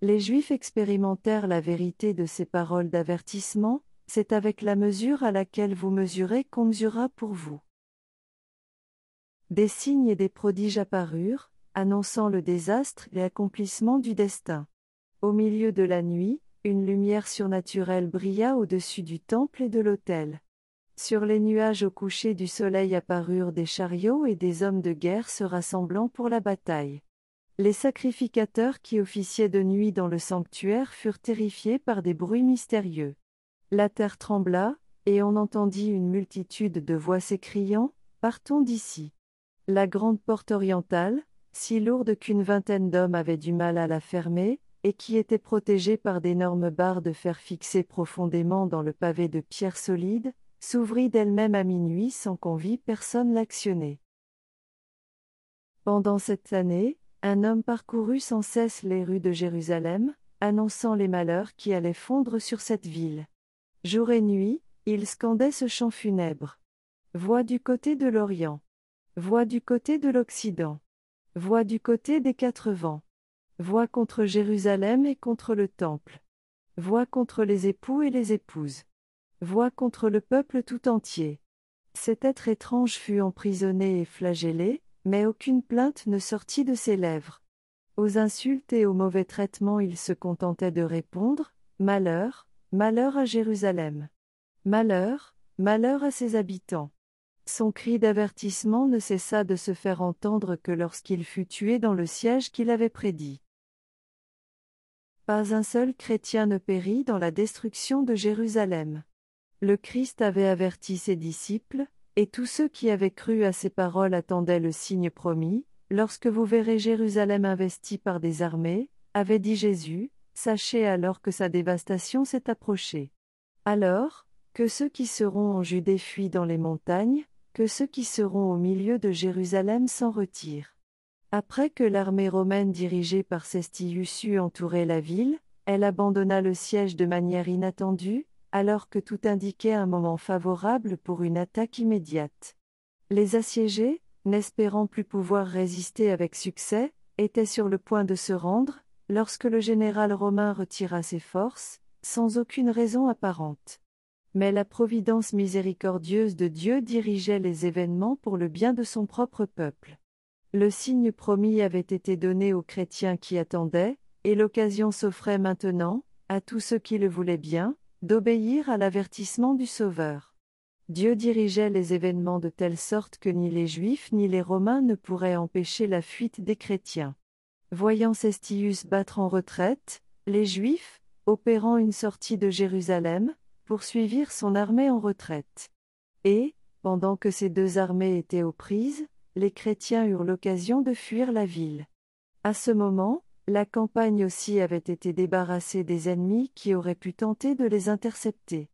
Les Juifs expérimentèrent la vérité de ces paroles d'avertissement, c'est avec la mesure à laquelle vous mesurez qu'on mesurera pour vous. Des signes et des prodiges apparurent, annonçant le désastre et l'accomplissement du destin. Au milieu de la nuit, une lumière surnaturelle brilla au-dessus du temple et de l'autel. Sur les nuages au coucher du soleil apparurent des chariots et des hommes de guerre se rassemblant pour la bataille. Les sacrificateurs qui officiaient de nuit dans le sanctuaire furent terrifiés par des bruits mystérieux. La terre trembla, et on entendit une multitude de voix s'écriant Partons d'ici. La grande porte orientale, si lourde qu'une vingtaine d'hommes avaient du mal à la fermer, et qui était protégée par d'énormes barres de fer fixées profondément dans le pavé de pierre solide, s'ouvrit d'elle-même à minuit sans qu'on vît personne l'actionner. Pendant cette année, un homme parcourut sans cesse les rues de Jérusalem, annonçant les malheurs qui allaient fondre sur cette ville. Jour et nuit, il scandait ce chant funèbre. Voix du côté de l'Orient. Voix du côté de l'Occident. Voix du côté des quatre vents. Voix contre Jérusalem et contre le Temple. Voix contre les époux et les épouses. Voix contre le peuple tout entier. Cet être étrange fut emprisonné et flagellé, mais aucune plainte ne sortit de ses lèvres. Aux insultes et aux mauvais traitements il se contentait de répondre Malheur, malheur à Jérusalem. Malheur, malheur à ses habitants. Son cri d'avertissement ne cessa de se faire entendre que lorsqu'il fut tué dans le siège qu'il avait prédit. Pas un seul chrétien ne périt dans la destruction de Jérusalem. Le Christ avait averti ses disciples, et tous ceux qui avaient cru à ses paroles attendaient le signe promis, lorsque vous verrez Jérusalem investie par des armées, avait dit Jésus, sachez alors que sa dévastation s'est approchée. Alors, que ceux qui seront en Judée fuient dans les montagnes, que ceux qui seront au milieu de Jérusalem s'en retirent. Après que l'armée romaine dirigée par Cestius eut entouré la ville, elle abandonna le siège de manière inattendue, alors que tout indiquait un moment favorable pour une attaque immédiate. Les assiégés, n'espérant plus pouvoir résister avec succès, étaient sur le point de se rendre, lorsque le général romain retira ses forces, sans aucune raison apparente. Mais la providence miséricordieuse de Dieu dirigeait les événements pour le bien de son propre peuple. Le signe promis avait été donné aux chrétiens qui attendaient, et l'occasion s'offrait maintenant, à tous ceux qui le voulaient bien, d'obéir à l'avertissement du Sauveur. Dieu dirigeait les événements de telle sorte que ni les Juifs ni les Romains ne pourraient empêcher la fuite des chrétiens. Voyant Cestius battre en retraite, les Juifs, opérant une sortie de Jérusalem, poursuivirent son armée en retraite. Et, pendant que ces deux armées étaient aux prises, les chrétiens eurent l'occasion de fuir la ville. À ce moment, la campagne aussi avait été débarrassée des ennemis qui auraient pu tenter de les intercepter.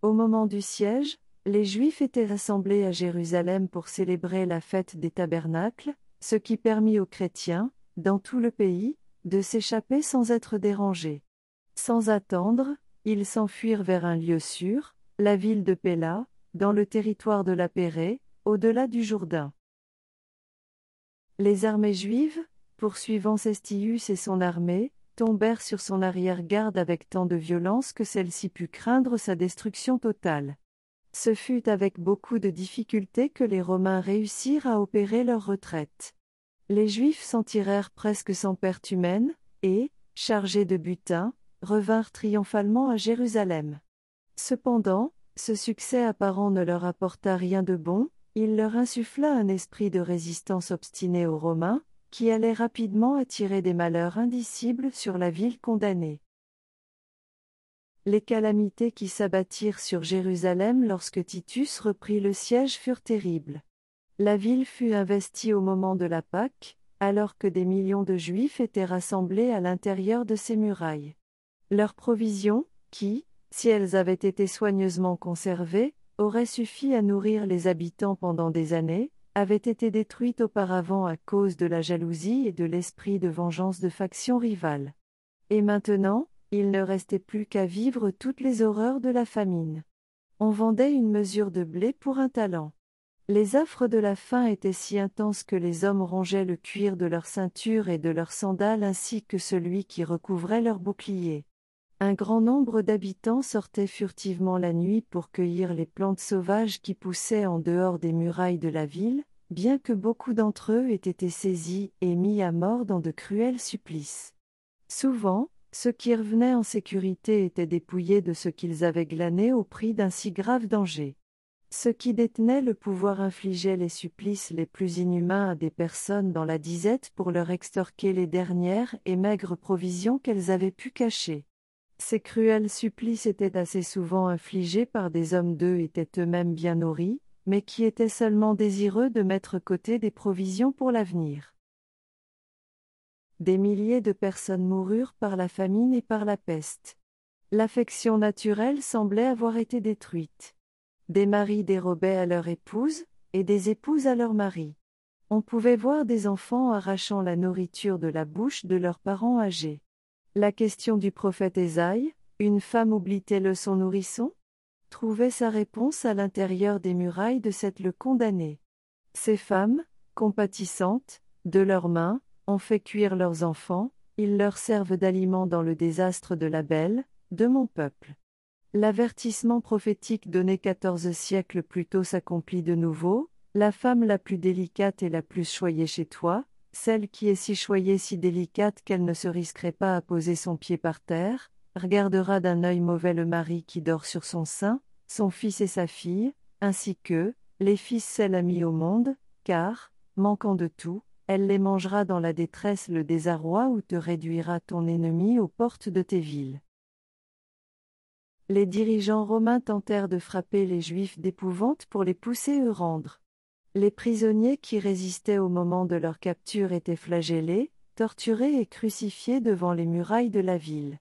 Au moment du siège, les Juifs étaient rassemblés à Jérusalem pour célébrer la fête des tabernacles, ce qui permit aux chrétiens, dans tout le pays, de s'échapper sans être dérangés. Sans attendre, ils s'enfuirent vers un lieu sûr, la ville de Péla, dans le territoire de la Pérée, au-delà du Jourdain. Les armées juives, poursuivant Cestius et son armée, tombèrent sur son arrière-garde avec tant de violence que celle-ci put craindre sa destruction totale. Ce fut avec beaucoup de difficultés que les Romains réussirent à opérer leur retraite. Les Juifs s'en tirèrent presque sans perte humaine, et, chargés de butin, revinrent triomphalement à Jérusalem. Cependant, ce succès apparent ne leur apporta rien de bon, il leur insuffla un esprit de résistance obstiné aux Romains, qui allait rapidement attirer des malheurs indicibles sur la ville condamnée. Les calamités qui s'abattirent sur Jérusalem lorsque Titus reprit le siège furent terribles. La ville fut investie au moment de la Pâque, alors que des millions de Juifs étaient rassemblés à l'intérieur de ces murailles. Leurs provisions, qui, si elles avaient été soigneusement conservées, auraient suffi à nourrir les habitants pendant des années, avaient été détruites auparavant à cause de la jalousie et de l'esprit de vengeance de factions rivales. Et maintenant, il ne restait plus qu'à vivre toutes les horreurs de la famine. On vendait une mesure de blé pour un talent. Les affres de la faim étaient si intenses que les hommes rongeaient le cuir de leurs ceintures et de leurs sandales ainsi que celui qui recouvrait leurs boucliers. Un grand nombre d'habitants sortaient furtivement la nuit pour cueillir les plantes sauvages qui poussaient en dehors des murailles de la ville, bien que beaucoup d'entre eux aient été saisis et mis à mort dans de cruels supplices. Souvent, ceux qui revenaient en sécurité étaient dépouillés de ce qu'ils avaient glané au prix d'un si grave danger. Ceux qui détenaient le pouvoir infligeaient les supplices les plus inhumains à des personnes dans la disette pour leur extorquer les dernières et maigres provisions qu'elles avaient pu cacher. Ces cruels supplices étaient assez souvent infligés par des hommes d'eux étaient eux-mêmes bien nourris, mais qui étaient seulement désireux de mettre côté des provisions pour l'avenir. Des milliers de personnes moururent par la famine et par la peste. L'affection naturelle semblait avoir été détruite. Des maris dérobaient à leur épouse, et des épouses à leurs maris. On pouvait voir des enfants arrachant la nourriture de la bouche de leurs parents âgés. La question du prophète Ésaïe, une femme oublie-t-elle son nourrisson? trouvait sa réponse à l'intérieur des murailles de cette le condamné. Ces femmes, compatissantes, de leurs mains, ont fait cuire leurs enfants, ils leur servent d'aliment dans le désastre de la belle, de mon peuple. L'avertissement prophétique donné quatorze siècles plus tôt s'accomplit de nouveau, la femme la plus délicate et la plus choyée chez toi, celle qui est si choyée, si délicate qu'elle ne se risquerait pas à poser son pied par terre, regardera d'un œil mauvais le mari qui dort sur son sein, son fils et sa fille, ainsi que, les fils celle a mis au monde, car, manquant de tout, elle les mangera dans la détresse le désarroi ou te réduira ton ennemi aux portes de tes villes. Les dirigeants romains tentèrent de frapper les Juifs d'épouvante pour les pousser eux rendre. Les prisonniers qui résistaient au moment de leur capture étaient flagellés, torturés et crucifiés devant les murailles de la ville.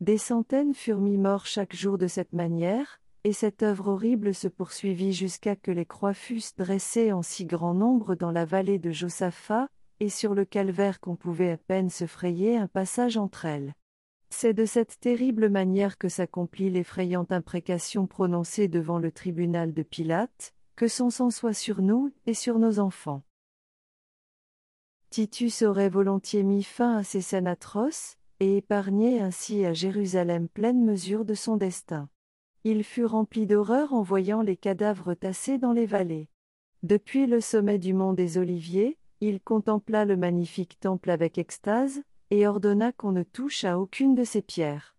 Des centaines furent mis morts chaque jour de cette manière, et cette œuvre horrible se poursuivit jusqu'à que les croix fussent dressées en si grand nombre dans la vallée de Josaphat, et sur le calvaire qu'on pouvait à peine se frayer un passage entre elles. C'est de cette terrible manière que s'accomplit l'effrayante imprécation prononcée devant le tribunal de Pilate, que son sang soit sur nous et sur nos enfants. Titus aurait volontiers mis fin à ces scènes atroces, et épargné ainsi à Jérusalem pleine mesure de son destin. Il fut rempli d'horreur en voyant les cadavres tassés dans les vallées. Depuis le sommet du mont des Oliviers, il contempla le magnifique temple avec extase, et ordonna qu'on ne touche à aucune de ses pierres.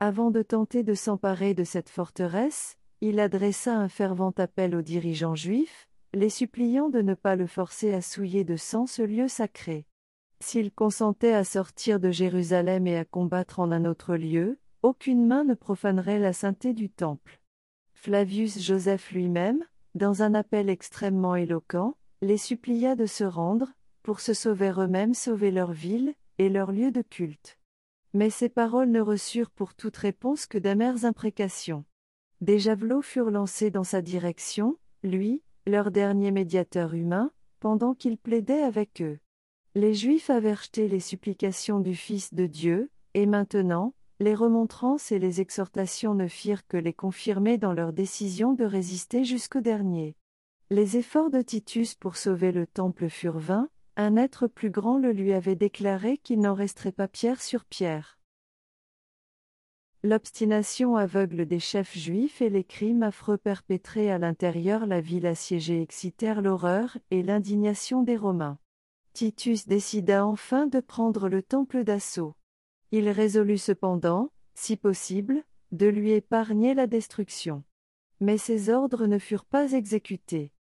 Avant de tenter de s'emparer de cette forteresse, il adressa un fervent appel aux dirigeants juifs, les suppliant de ne pas le forcer à souiller de sang ce lieu sacré. S'il consentait à sortir de Jérusalem et à combattre en un autre lieu, aucune main ne profanerait la sainteté du temple. Flavius Joseph lui-même, dans un appel extrêmement éloquent, les supplia de se rendre, pour se sauver eux-mêmes sauver leur ville, et leur lieu de culte. Mais ces paroles ne reçurent pour toute réponse que d'amères imprécations. Des javelots furent lancés dans sa direction, lui, leur dernier médiateur humain, pendant qu'il plaidait avec eux. Les Juifs avaient rejeté les supplications du Fils de Dieu, et maintenant, les remontrances et les exhortations ne firent que les confirmer dans leur décision de résister jusqu'au dernier. Les efforts de Titus pour sauver le temple furent vains, un être plus grand le lui avait déclaré qu'il n'en resterait pas pierre sur pierre. L'obstination aveugle des chefs juifs et les crimes affreux perpétrés à l'intérieur la ville assiégée excitèrent l'horreur et l'indignation des Romains. Titus décida enfin de prendre le temple d'assaut. Il résolut cependant, si possible, de lui épargner la destruction. Mais ses ordres ne furent pas exécutés.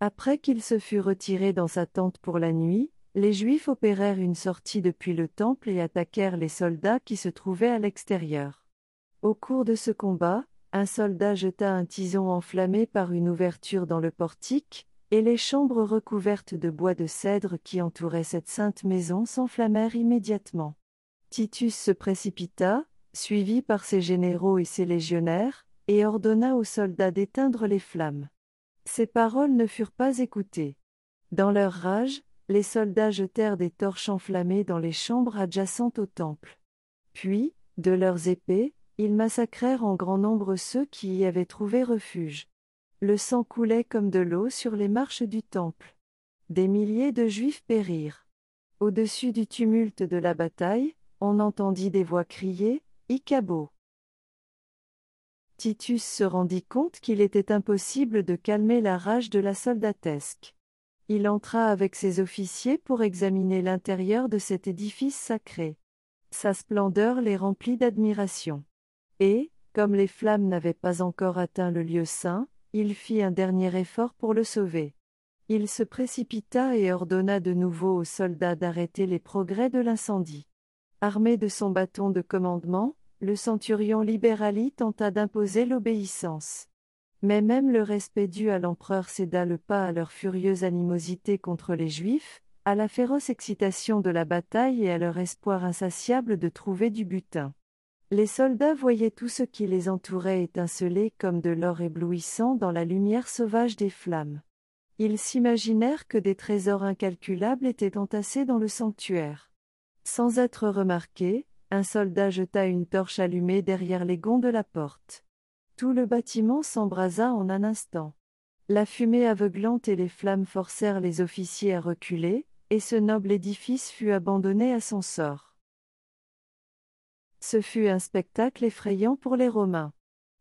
Après qu'il se fut retiré dans sa tente pour la nuit, les Juifs opérèrent une sortie depuis le temple et attaquèrent les soldats qui se trouvaient à l'extérieur. Au cours de ce combat, un soldat jeta un tison enflammé par une ouverture dans le portique, Et les chambres recouvertes de bois de cèdre qui entouraient cette sainte maison s'enflammèrent immédiatement. Titus se précipita, suivi par ses généraux et ses légionnaires, et ordonna aux soldats d'éteindre les flammes. Ces paroles ne furent pas écoutées. Dans leur rage, les soldats jetèrent des torches enflammées dans les chambres adjacentes au temple. Puis, de leurs épées, ils massacrèrent en grand nombre ceux qui y avaient trouvé refuge. Le sang coulait comme de l'eau sur les marches du temple. Des milliers de Juifs périrent. Au-dessus du tumulte de la bataille, on entendit des voix crier Icabo. Titus se rendit compte qu'il était impossible de calmer la rage de la soldatesque. Il entra avec ses officiers pour examiner l'intérieur de cet édifice sacré. Sa splendeur les remplit d'admiration. Et, comme les flammes n'avaient pas encore atteint le lieu saint, il fit un dernier effort pour le sauver. Il se précipita et ordonna de nouveau aux soldats d'arrêter les progrès de l'incendie. Armé de son bâton de commandement, le centurion libérali tenta d'imposer l'obéissance. Mais même le respect dû à l'empereur céda le pas à leur furieuse animosité contre les Juifs, à la féroce excitation de la bataille et à leur espoir insatiable de trouver du butin. Les soldats voyaient tout ce qui les entourait étinceler comme de l'or éblouissant dans la lumière sauvage des flammes. Ils s'imaginèrent que des trésors incalculables étaient entassés dans le sanctuaire. Sans être remarqué, un soldat jeta une torche allumée derrière les gonds de la porte. Tout le bâtiment s'embrasa en un instant. La fumée aveuglante et les flammes forcèrent les officiers à reculer, et ce noble édifice fut abandonné à son sort. Ce fut un spectacle effrayant pour les Romains.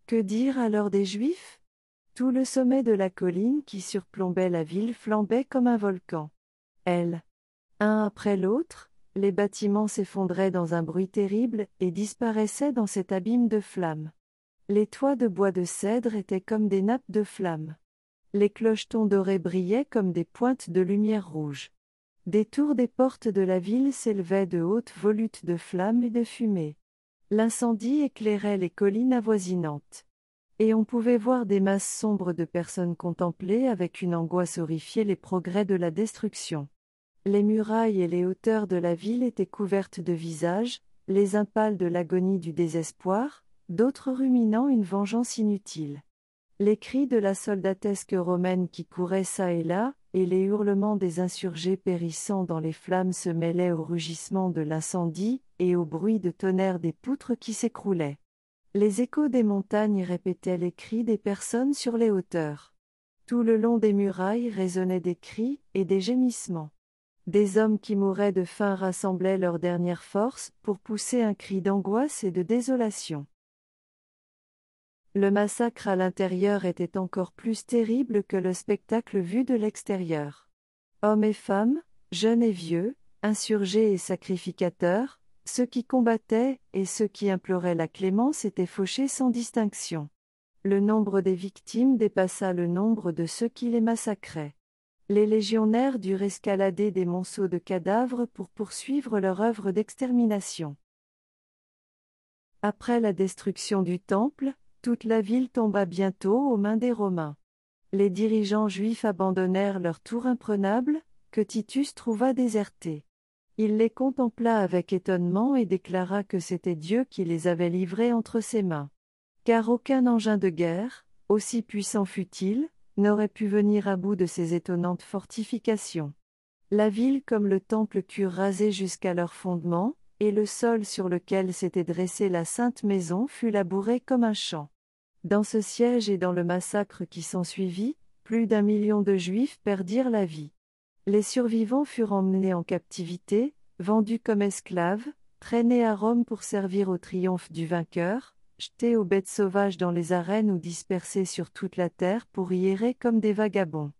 Que dire alors des Juifs? Tout le sommet de la colline qui surplombait la ville flambait comme un volcan. Elle. Un après l'autre, les bâtiments s'effondraient dans un bruit terrible et disparaissaient dans cet abîme de flammes. Les toits de bois de cèdre étaient comme des nappes de flammes. Les clochetons dorés brillaient comme des pointes de lumière rouge. Des tours des portes de la ville s'élevaient de hautes volutes de flammes et de fumée. L'incendie éclairait les collines avoisinantes. Et on pouvait voir des masses sombres de personnes contempler avec une angoisse horrifiée les progrès de la destruction. Les murailles et les hauteurs de la ville étaient couvertes de visages, les uns pâles de l'agonie du désespoir, d'autres ruminant une vengeance inutile. Les cris de la soldatesque romaine qui courait çà et là, et les hurlements des insurgés périssant dans les flammes se mêlaient au rugissement de l'incendie, et au bruit de tonnerre des poutres qui s'écroulaient. Les échos des montagnes répétaient les cris des personnes sur les hauteurs. Tout le long des murailles résonnaient des cris et des gémissements. Des hommes qui mouraient de faim rassemblaient leurs dernières forces pour pousser un cri d'angoisse et de désolation. Le massacre à l'intérieur était encore plus terrible que le spectacle vu de l'extérieur. Hommes et femmes, jeunes et vieux, insurgés et sacrificateurs, ceux qui combattaient et ceux qui imploraient la clémence étaient fauchés sans distinction. Le nombre des victimes dépassa le nombre de ceux qui les massacraient. Les légionnaires durent escalader des monceaux de cadavres pour poursuivre leur œuvre d'extermination. Après la destruction du temple, toute la ville tomba bientôt aux mains des Romains. Les dirigeants juifs abandonnèrent leur tour imprenable, que Titus trouva désertée. Il les contempla avec étonnement et déclara que c'était Dieu qui les avait livrés entre ses mains. Car aucun engin de guerre, aussi puissant fût-il, n'aurait pu venir à bout de ces étonnantes fortifications. La ville comme le temple curent rasés jusqu'à leur fondement, et le sol sur lequel s'était dressée la sainte maison fut labouré comme un champ. Dans ce siège et dans le massacre qui s'ensuivit, plus d'un million de Juifs perdirent la vie. Les survivants furent emmenés en captivité, vendus comme esclaves, traînés à Rome pour servir au triomphe du vainqueur, jetés aux bêtes sauvages dans les arènes ou dispersés sur toute la terre pour y errer comme des vagabonds.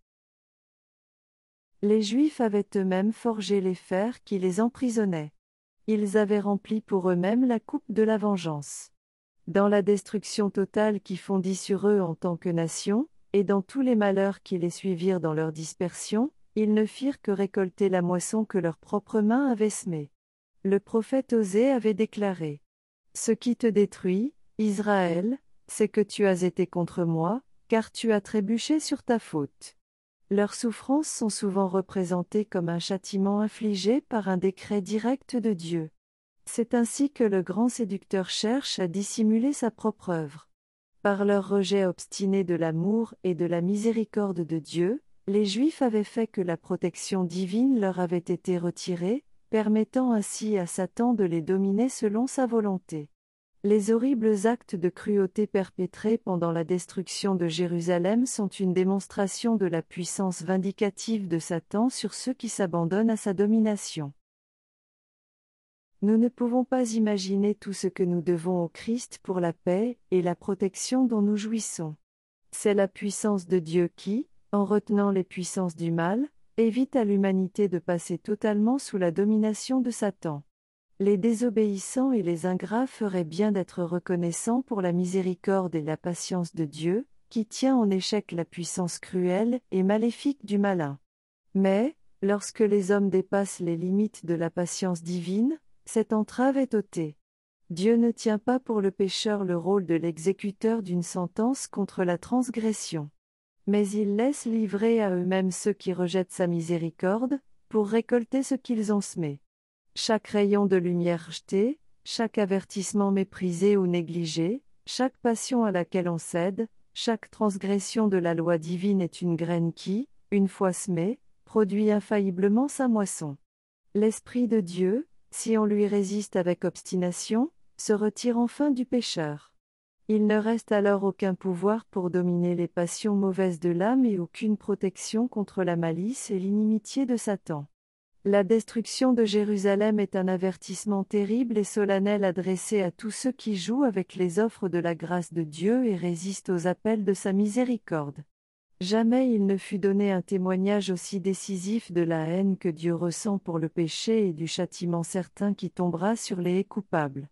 Les Juifs avaient eux-mêmes forgé les fers qui les emprisonnaient. Ils avaient rempli pour eux-mêmes la coupe de la vengeance. Dans la destruction totale qui fondit sur eux en tant que nation, et dans tous les malheurs qui les suivirent dans leur dispersion, ils ne firent que récolter la moisson que leurs propres mains avaient semée. Le prophète Osée avait déclaré Ce qui te détruit, Israël, c'est que tu as été contre moi, car tu as trébuché sur ta faute. Leurs souffrances sont souvent représentées comme un châtiment infligé par un décret direct de Dieu. C'est ainsi que le grand séducteur cherche à dissimuler sa propre œuvre. Par leur rejet obstiné de l'amour et de la miséricorde de Dieu, les Juifs avaient fait que la protection divine leur avait été retirée, permettant ainsi à Satan de les dominer selon sa volonté. Les horribles actes de cruauté perpétrés pendant la destruction de Jérusalem sont une démonstration de la puissance vindicative de Satan sur ceux qui s'abandonnent à sa domination. Nous ne pouvons pas imaginer tout ce que nous devons au Christ pour la paix et la protection dont nous jouissons. C'est la puissance de Dieu qui, en retenant les puissances du mal, évite à l'humanité de passer totalement sous la domination de Satan. Les désobéissants et les ingrats feraient bien d'être reconnaissants pour la miséricorde et la patience de Dieu, qui tient en échec la puissance cruelle et maléfique du malin. Mais, lorsque les hommes dépassent les limites de la patience divine, cette entrave est ôtée. Dieu ne tient pas pour le pécheur le rôle de l'exécuteur d'une sentence contre la transgression. Mais il laisse livrer à eux-mêmes ceux qui rejettent sa miséricorde, pour récolter ce qu'ils ont semé. Chaque rayon de lumière jeté, chaque avertissement méprisé ou négligé, chaque passion à laquelle on cède, chaque transgression de la loi divine est une graine qui, une fois semée, produit infailliblement sa moisson. L'Esprit de Dieu, si on lui résiste avec obstination, se retire enfin du pécheur. Il ne reste alors aucun pouvoir pour dominer les passions mauvaises de l'âme et aucune protection contre la malice et l'inimitié de Satan. La destruction de Jérusalem est un avertissement terrible et solennel adressé à tous ceux qui jouent avec les offres de la grâce de Dieu et résistent aux appels de sa miséricorde. Jamais il ne fut donné un témoignage aussi décisif de la haine que Dieu ressent pour le péché et du châtiment certain qui tombera sur les coupables.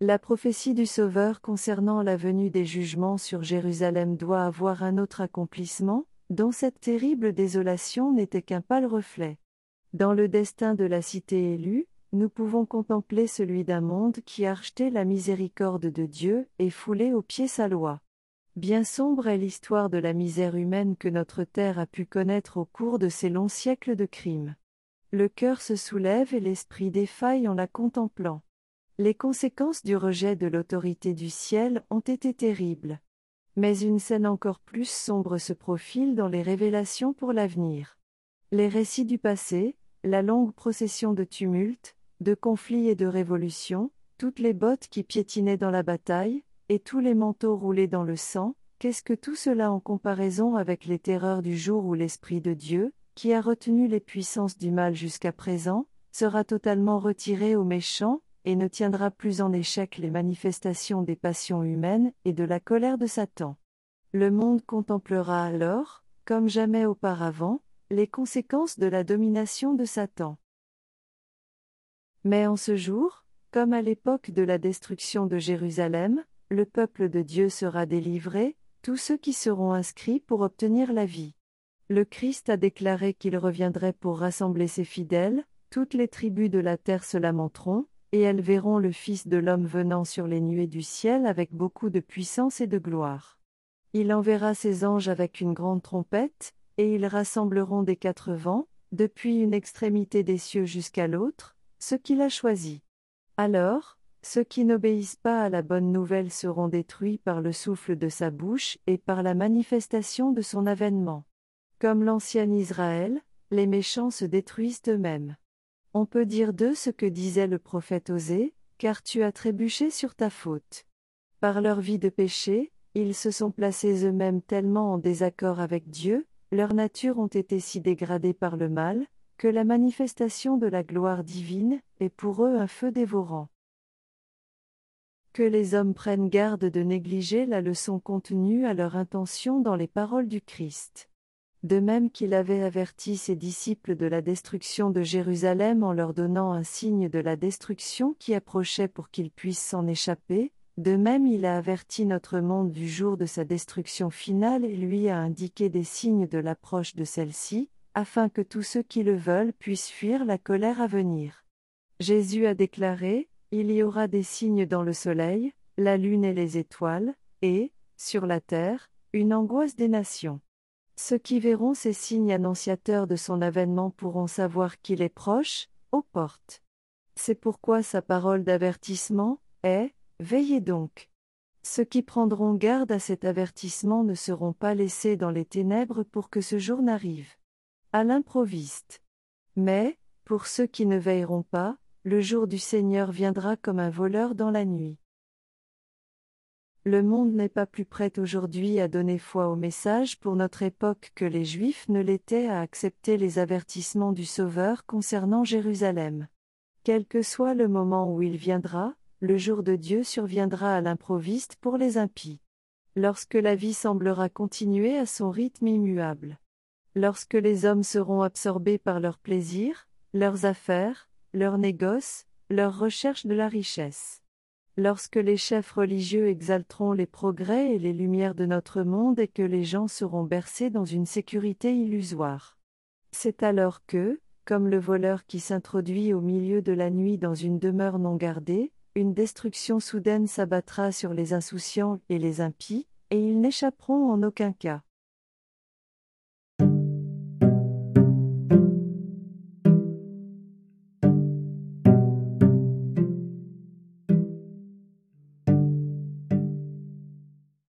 La prophétie du Sauveur concernant la venue des jugements sur Jérusalem doit avoir un autre accomplissement, dont cette terrible désolation n'était qu'un pâle reflet. Dans le destin de la cité élue, nous pouvons contempler celui d'un monde qui a rejeté la miséricorde de Dieu et foulé aux pieds sa loi. Bien sombre est l'histoire de la misère humaine que notre terre a pu connaître au cours de ces longs siècles de crimes. Le cœur se soulève et l'esprit défaille en la contemplant. Les conséquences du rejet de l'autorité du ciel ont été terribles. Mais une scène encore plus sombre se profile dans les révélations pour l'avenir. Les récits du passé, la longue procession de tumultes, de conflits et de révolutions, toutes les bottes qui piétinaient dans la bataille, et tous les manteaux roulés dans le sang, qu'est-ce que tout cela en comparaison avec les terreurs du jour où l'Esprit de Dieu, qui a retenu les puissances du mal jusqu'à présent, sera totalement retiré aux méchants, et ne tiendra plus en échec les manifestations des passions humaines et de la colère de Satan. Le monde contemplera alors, comme jamais auparavant, les conséquences de la domination de Satan. Mais en ce jour, comme à l'époque de la destruction de Jérusalem, le peuple de Dieu sera délivré, tous ceux qui seront inscrits pour obtenir la vie. Le Christ a déclaré qu'il reviendrait pour rassembler ses fidèles, toutes les tribus de la terre se lamenteront, et elles verront le Fils de l'homme venant sur les nuées du ciel avec beaucoup de puissance et de gloire. Il enverra ses anges avec une grande trompette, et ils rassembleront des quatre vents, depuis une extrémité des cieux jusqu'à l'autre, ceux qu'il a choisis. Alors, ceux qui n'obéissent pas à la bonne nouvelle seront détruits par le souffle de sa bouche et par la manifestation de son avènement. Comme l'ancien Israël, les méchants se détruisent eux-mêmes. On peut dire d'eux ce que disait le prophète Osée, car tu as trébuché sur ta faute. Par leur vie de péché, ils se sont placés eux-mêmes tellement en désaccord avec Dieu, leur nature ont été si dégradées par le mal, que la manifestation de la gloire divine est pour eux un feu dévorant. Que les hommes prennent garde de négliger la leçon contenue à leur intention dans les paroles du Christ de même qu'il avait averti ses disciples de la destruction de Jérusalem en leur donnant un signe de la destruction qui approchait pour qu'ils puissent s'en échapper, de même il a averti notre monde du jour de sa destruction finale et lui a indiqué des signes de l'approche de celle-ci, afin que tous ceux qui le veulent puissent fuir la colère à venir. Jésus a déclaré, Il y aura des signes dans le soleil, la lune et les étoiles, et, sur la terre, une angoisse des nations. Ceux qui verront ces signes annonciateurs de son avènement pourront savoir qu'il est proche, aux portes. C'est pourquoi sa parole d'avertissement est Veillez donc. Ceux qui prendront garde à cet avertissement ne seront pas laissés dans les ténèbres pour que ce jour n'arrive. À l'improviste. Mais, pour ceux qui ne veilleront pas, le jour du Seigneur viendra comme un voleur dans la nuit. Le monde n'est pas plus prêt aujourd'hui à donner foi au message pour notre époque que les Juifs ne l'étaient à accepter les avertissements du Sauveur concernant Jérusalem. Quel que soit le moment où il viendra, le jour de Dieu surviendra à l'improviste pour les impies. Lorsque la vie semblera continuer à son rythme immuable. Lorsque les hommes seront absorbés par leurs plaisirs, leurs affaires, leurs négoces, leurs recherches de la richesse lorsque les chefs religieux exalteront les progrès et les lumières de notre monde et que les gens seront bercés dans une sécurité illusoire. C'est alors que, comme le voleur qui s'introduit au milieu de la nuit dans une demeure non gardée, une destruction soudaine s'abattra sur les insouciants et les impies, et ils n'échapperont en aucun cas.